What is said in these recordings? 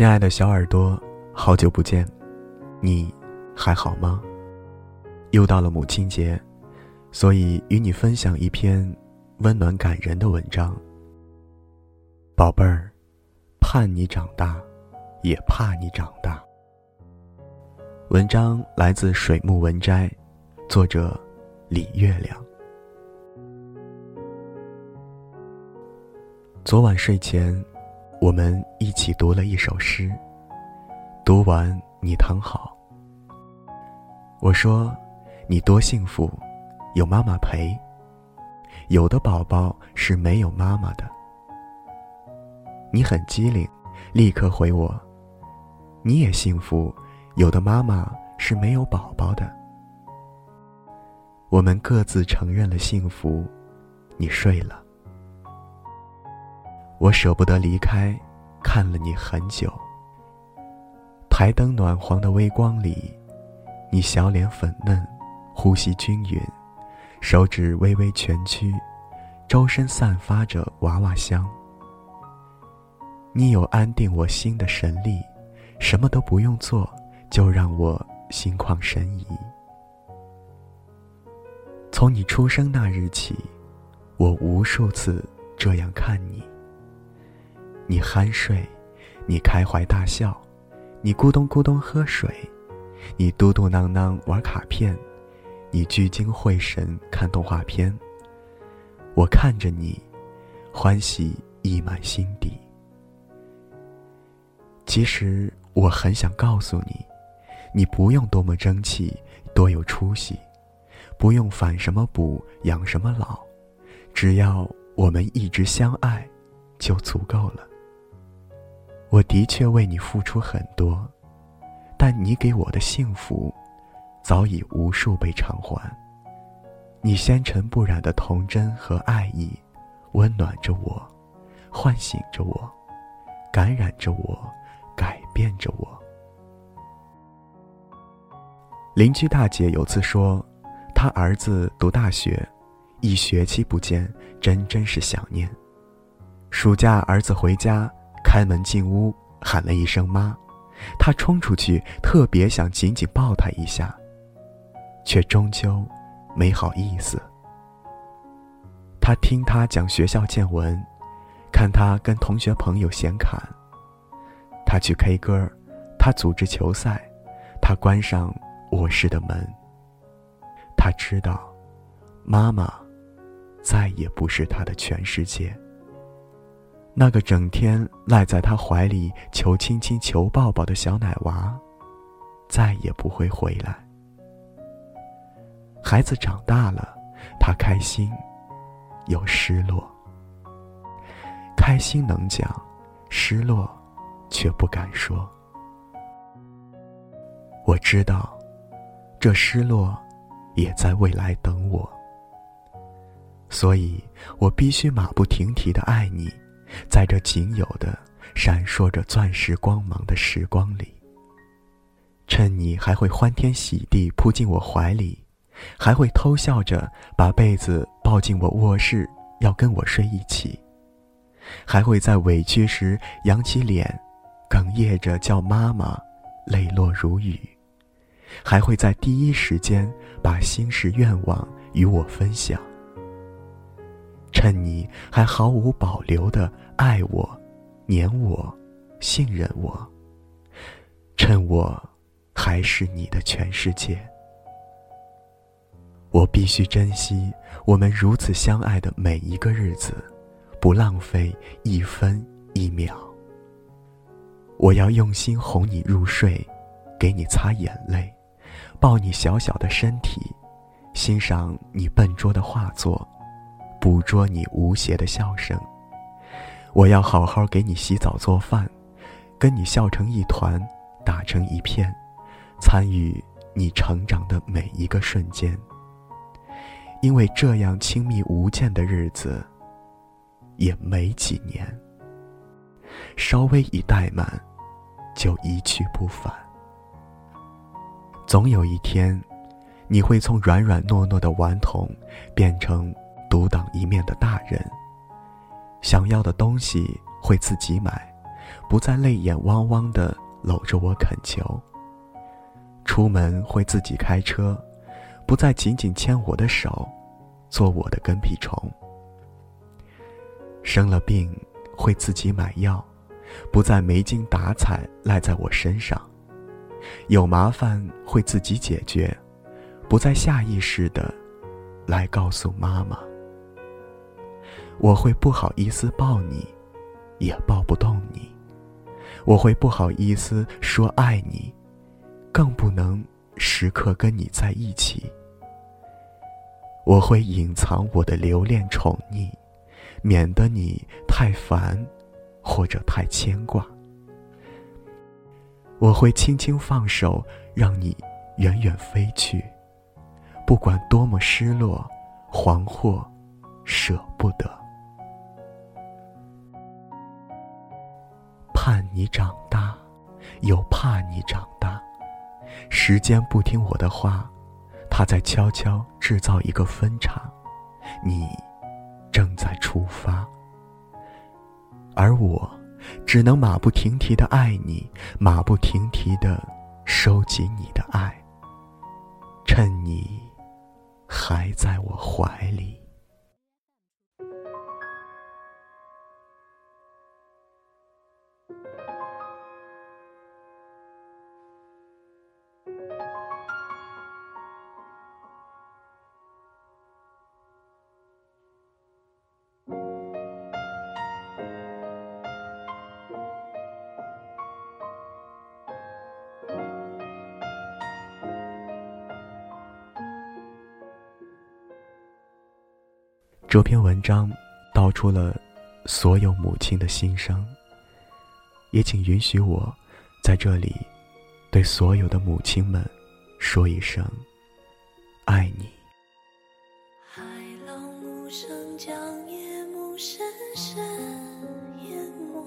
亲爱的小耳朵，好久不见，你还好吗？又到了母亲节，所以与你分享一篇温暖感人的文章。宝贝儿，盼你长大，也怕你长大。文章来自水木文摘，作者李月亮。昨晚睡前。我们一起读了一首诗。读完，你躺好。我说：“你多幸福，有妈妈陪。”有的宝宝是没有妈妈的。你很机灵，立刻回我：“你也幸福，有的妈妈是没有宝宝的。”我们各自承认了幸福，你睡了。我舍不得离开，看了你很久。台灯暖黄的微光里，你小脸粉嫩，呼吸均匀，手指微微蜷曲，周身散发着娃娃香。你有安定我心的神力，什么都不用做，就让我心旷神怡。从你出生那日起，我无数次这样看你。你酣睡，你开怀大笑，你咕咚咕咚喝水，你嘟嘟囔囔玩卡片，你聚精会神看动画片。我看着你，欢喜溢满心底。其实我很想告诉你，你不用多么争气，多有出息，不用反什么补养什么老，只要我们一直相爱，就足够了。我的确为你付出很多，但你给我的幸福，早已无数倍偿还。你纤尘不染的童真和爱意，温暖着我，唤醒着我，感染着我，改变着我。邻居大姐有次说，她儿子读大学，一学期不见，真真是想念。暑假儿子回家。开门进屋，喊了一声“妈”，他冲出去，特别想紧紧抱她一下，却终究没好意思。他听他讲学校见闻，看他跟同学朋友闲侃。他去 K 歌，他组织球赛，他关上卧室的门。他知道，妈妈再也不是他的全世界。那个整天赖在他怀里求亲亲、求抱抱的小奶娃，再也不会回来。孩子长大了，他开心，又失落。开心能讲，失落却不敢说。我知道，这失落也在未来等我，所以我必须马不停蹄的爱你。在这仅有的闪烁着钻石光芒的时光里，趁你还会欢天喜地扑进我怀里，还会偷笑着把被子抱进我卧室，要跟我睡一起，还会在委屈时扬起脸，哽咽着叫妈妈，泪落如雨，还会在第一时间把心事愿望与我分享。趁你还毫无保留的爱我、黏我、信任我，趁我还是你的全世界，我必须珍惜我们如此相爱的每一个日子，不浪费一分一秒。我要用心哄你入睡，给你擦眼泪，抱你小小的身体，欣赏你笨拙的画作。捕捉你无邪的笑声，我要好好给你洗澡做饭，跟你笑成一团，打成一片，参与你成长的每一个瞬间。因为这样亲密无间的日子，也没几年。稍微一怠慢，就一去不返。总有一天，你会从软软糯糯的顽童，变成。独当一面的大人，想要的东西会自己买，不再泪眼汪汪的搂着我恳求；出门会自己开车，不再紧紧牵我的手，做我的跟屁虫；生了病会自己买药，不再没精打采赖在我身上；有麻烦会自己解决，不再下意识的来告诉妈妈。我会不好意思抱你，也抱不动你；我会不好意思说爱你，更不能时刻跟你在一起。我会隐藏我的留恋宠溺，免得你太烦，或者太牵挂。我会轻轻放手，让你远远飞去，不管多么失落、惶惑、舍不得。盼你长大，又怕你长大。时间不听我的话，他在悄悄制造一个分岔。你正在出发，而我只能马不停蹄的爱你，马不停蹄的收集你的爱。趁你还在我怀里。这篇文章道出了所有母亲的心声，也请允许我在这里对所有的母亲们说一声：爱你。海浪无声，将夜幕深深淹没，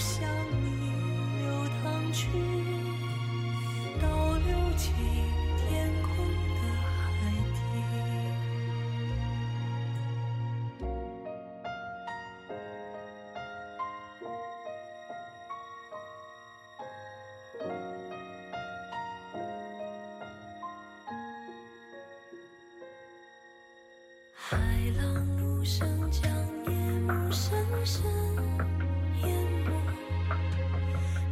向你流淌去，倒流进天空的海底。海浪无声，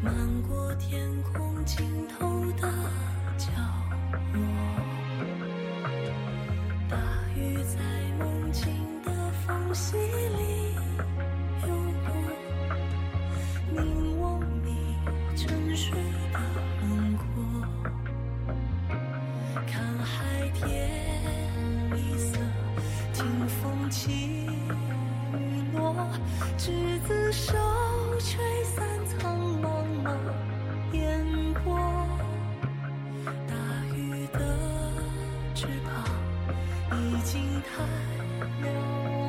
漫过天空尽头的角落。已经太辽